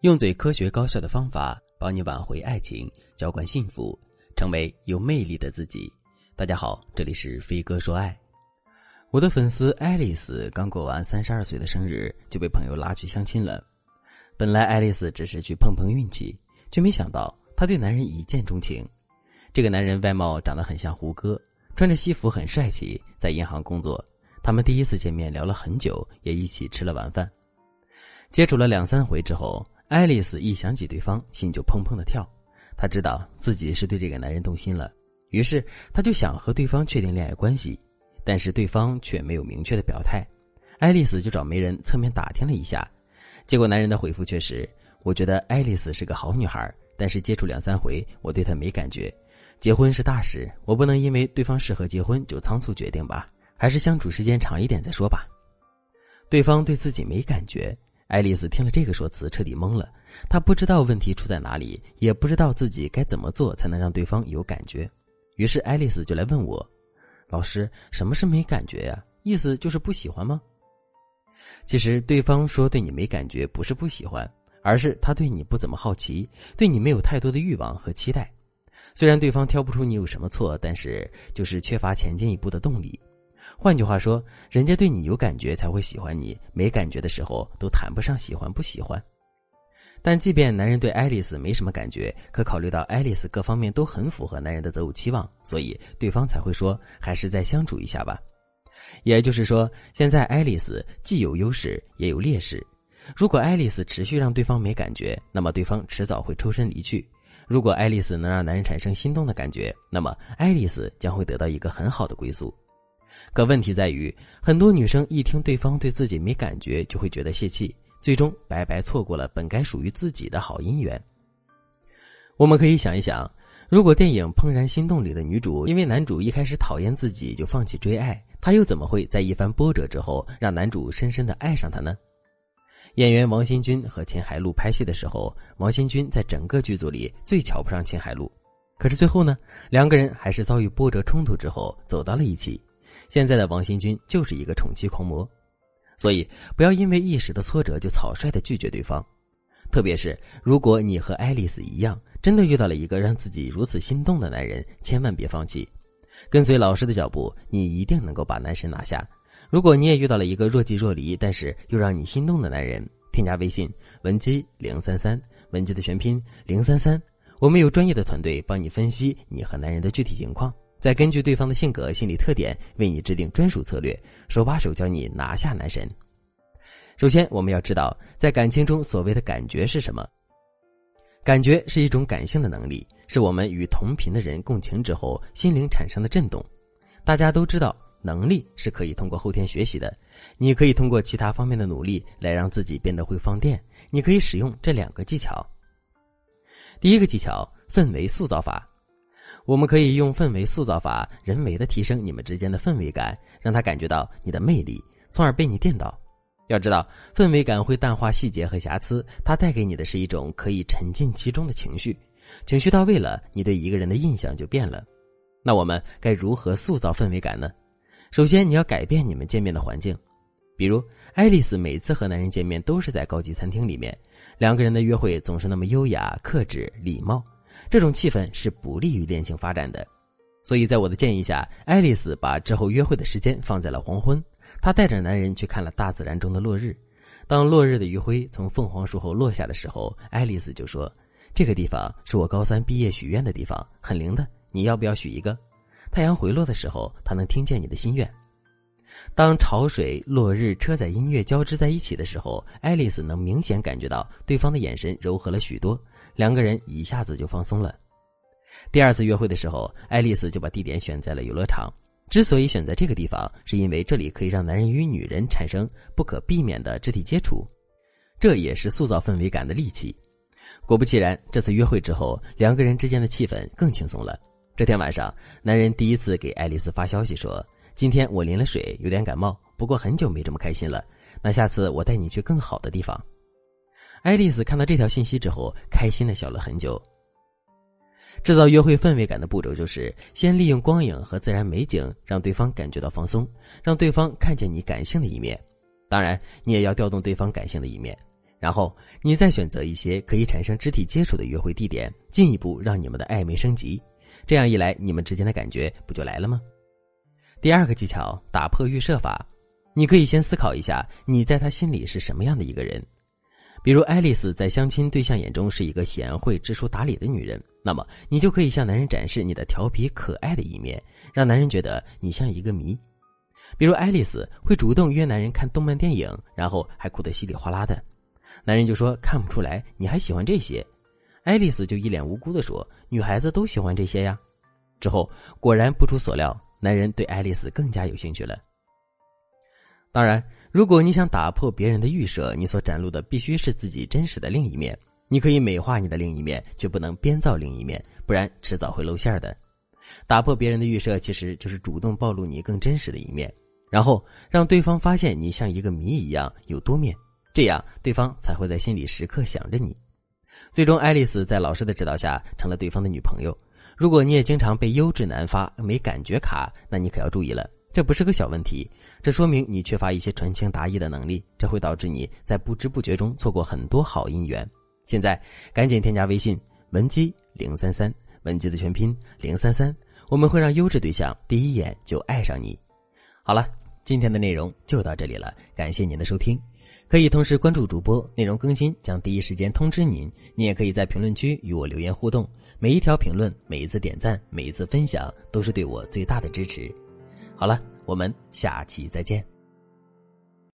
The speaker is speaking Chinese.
用最科学高效的方法帮你挽回爱情，浇灌幸福，成为有魅力的自己。大家好，这里是飞哥说爱。我的粉丝爱丽丝刚过完三十二岁的生日，就被朋友拉去相亲了。本来爱丽丝只是去碰碰运气，却没想到她对男人一见钟情。这个男人外貌长得很像胡歌，穿着西服很帅气，在银行工作。他们第一次见面聊了很久，也一起吃了晚饭。接触了两三回之后，爱丽丝一想起对方，心就砰砰的跳。她知道自己是对这个男人动心了，于是她就想和对方确定恋爱关系。但是对方却没有明确的表态，爱丽丝就找媒人侧面打听了一下，结果男人的回复却是：“我觉得爱丽丝是个好女孩，但是接触两三回，我对她没感觉。结婚是大事，我不能因为对方适合结婚就仓促决定吧，还是相处时间长一点再说吧。”对方对自己没感觉，爱丽丝听了这个说辞，彻底懵了。她不知道问题出在哪里，也不知道自己该怎么做才能让对方有感觉。于是爱丽丝就来问我。老师，什么是没感觉呀？意思就是不喜欢吗？其实对方说对你没感觉，不是不喜欢，而是他对你不怎么好奇，对你没有太多的欲望和期待。虽然对方挑不出你有什么错，但是就是缺乏前进一步的动力。换句话说，人家对你有感觉才会喜欢你，没感觉的时候都谈不上喜欢不喜欢。但即便男人对爱丽丝没什么感觉，可考虑到爱丽丝各方面都很符合男人的择偶期望，所以对方才会说还是再相处一下吧。也就是说，现在爱丽丝既有优势也有劣势。如果爱丽丝持续让对方没感觉，那么对方迟早会抽身离去；如果爱丽丝能让男人产生心动的感觉，那么爱丽丝将会得到一个很好的归宿。可问题在于，很多女生一听对方对自己没感觉，就会觉得泄气。最终白白错过了本该属于自己的好姻缘。我们可以想一想，如果电影《怦然心动》里的女主因为男主一开始讨厌自己就放弃追爱，她又怎么会在一番波折之后让男主深深的爱上她呢？演员王新军和秦海璐拍戏的时候，王新军在整个剧组里最瞧不上秦海璐，可是最后呢，两个人还是遭遇波折冲突之后走到了一起。现在的王新军就是一个宠妻狂魔。所以，不要因为一时的挫折就草率的拒绝对方，特别是如果你和爱丽丝一样，真的遇到了一个让自己如此心动的男人，千万别放弃，跟随老师的脚步，你一定能够把男神拿下。如果你也遇到了一个若即若离，但是又让你心动的男人，添加微信文姬零三三，文姬的全拼零三三，我们有专业的团队帮你分析你和男人的具体情况。再根据对方的性格、心理特点，为你制定专属策略，手把手教你拿下男神。首先，我们要知道，在感情中，所谓的感觉是什么？感觉是一种感性的能力，是我们与同频的人共情之后，心灵产生的震动。大家都知道，能力是可以通过后天学习的。你可以通过其他方面的努力来让自己变得会放电。你可以使用这两个技巧。第一个技巧：氛围塑造法。我们可以用氛围塑造法，人为的提升你们之间的氛围感，让他感觉到你的魅力，从而被你电到。要知道，氛围感会淡化细节和瑕疵，它带给你的是一种可以沉浸其中的情绪。情绪到位了，你对一个人的印象就变了。那我们该如何塑造氛围感呢？首先，你要改变你们见面的环境。比如，爱丽丝每次和男人见面都是在高级餐厅里面，两个人的约会总是那么优雅、克制、礼貌。这种气氛是不利于恋情发展的，所以在我的建议下，爱丽丝把之后约会的时间放在了黄昏。她带着男人去看了大自然中的落日。当落日的余晖从凤凰树后落下的时候，爱丽丝就说：“这个地方是我高三毕业许愿的地方，很灵的。你要不要许一个？太阳回落的时候，他能听见你的心愿。”当潮水、落日、车载音乐交织在一起的时候，爱丽丝能明显感觉到对方的眼神柔和了许多。两个人一下子就放松了。第二次约会的时候，爱丽丝就把地点选在了游乐场。之所以选在这个地方，是因为这里可以让男人与女人产生不可避免的肢体接触，这也是塑造氛围感的利器。果不其然，这次约会之后，两个人之间的气氛更轻松了。这天晚上，男人第一次给爱丽丝发消息说：“今天我淋了水，有点感冒，不过很久没这么开心了。那下次我带你去更好的地方。”爱丽丝看到这条信息之后，开心的笑了很久。制造约会氛围感的步骤就是：先利用光影和自然美景，让对方感觉到放松，让对方看见你感性的一面。当然，你也要调动对方感性的一面。然后你再选择一些可以产生肢体接触的约会地点，进一步让你们的暧昧升级。这样一来，你们之间的感觉不就来了吗？第二个技巧，打破预设法。你可以先思考一下，你在他心里是什么样的一个人。比如，爱丽丝在相亲对象眼中是一个贤惠、知书达理的女人，那么你就可以向男人展示你的调皮可爱的一面，让男人觉得你像一个谜。比如，爱丽丝会主动约男人看动漫电影，然后还哭得稀里哗啦的，男人就说看不出来你还喜欢这些，爱丽丝就一脸无辜地说：“女孩子都喜欢这些呀。”之后果然不出所料，男人对爱丽丝更加有兴趣了。当然，如果你想打破别人的预设，你所展露的必须是自己真实的另一面。你可以美化你的另一面，却不能编造另一面，不然迟早会露馅的。打破别人的预设，其实就是主动暴露你更真实的一面，然后让对方发现你像一个谜一样有多面，这样对方才会在心里时刻想着你。最终，爱丽丝在老师的指导下成了对方的女朋友。如果你也经常被优质男发没感觉卡，那你可要注意了。这不是个小问题，这说明你缺乏一些传情达意的能力，这会导致你在不知不觉中错过很多好姻缘。现在赶紧添加微信文姬零三三，文姬的全拼零三三，我们会让优质对象第一眼就爱上你。好了，今天的内容就到这里了，感谢您的收听，可以同时关注主播，内容更新将第一时间通知您。您也可以在评论区与我留言互动，每一条评论、每一次点赞、每一次分享，都是对我最大的支持。好了，我们下期再见。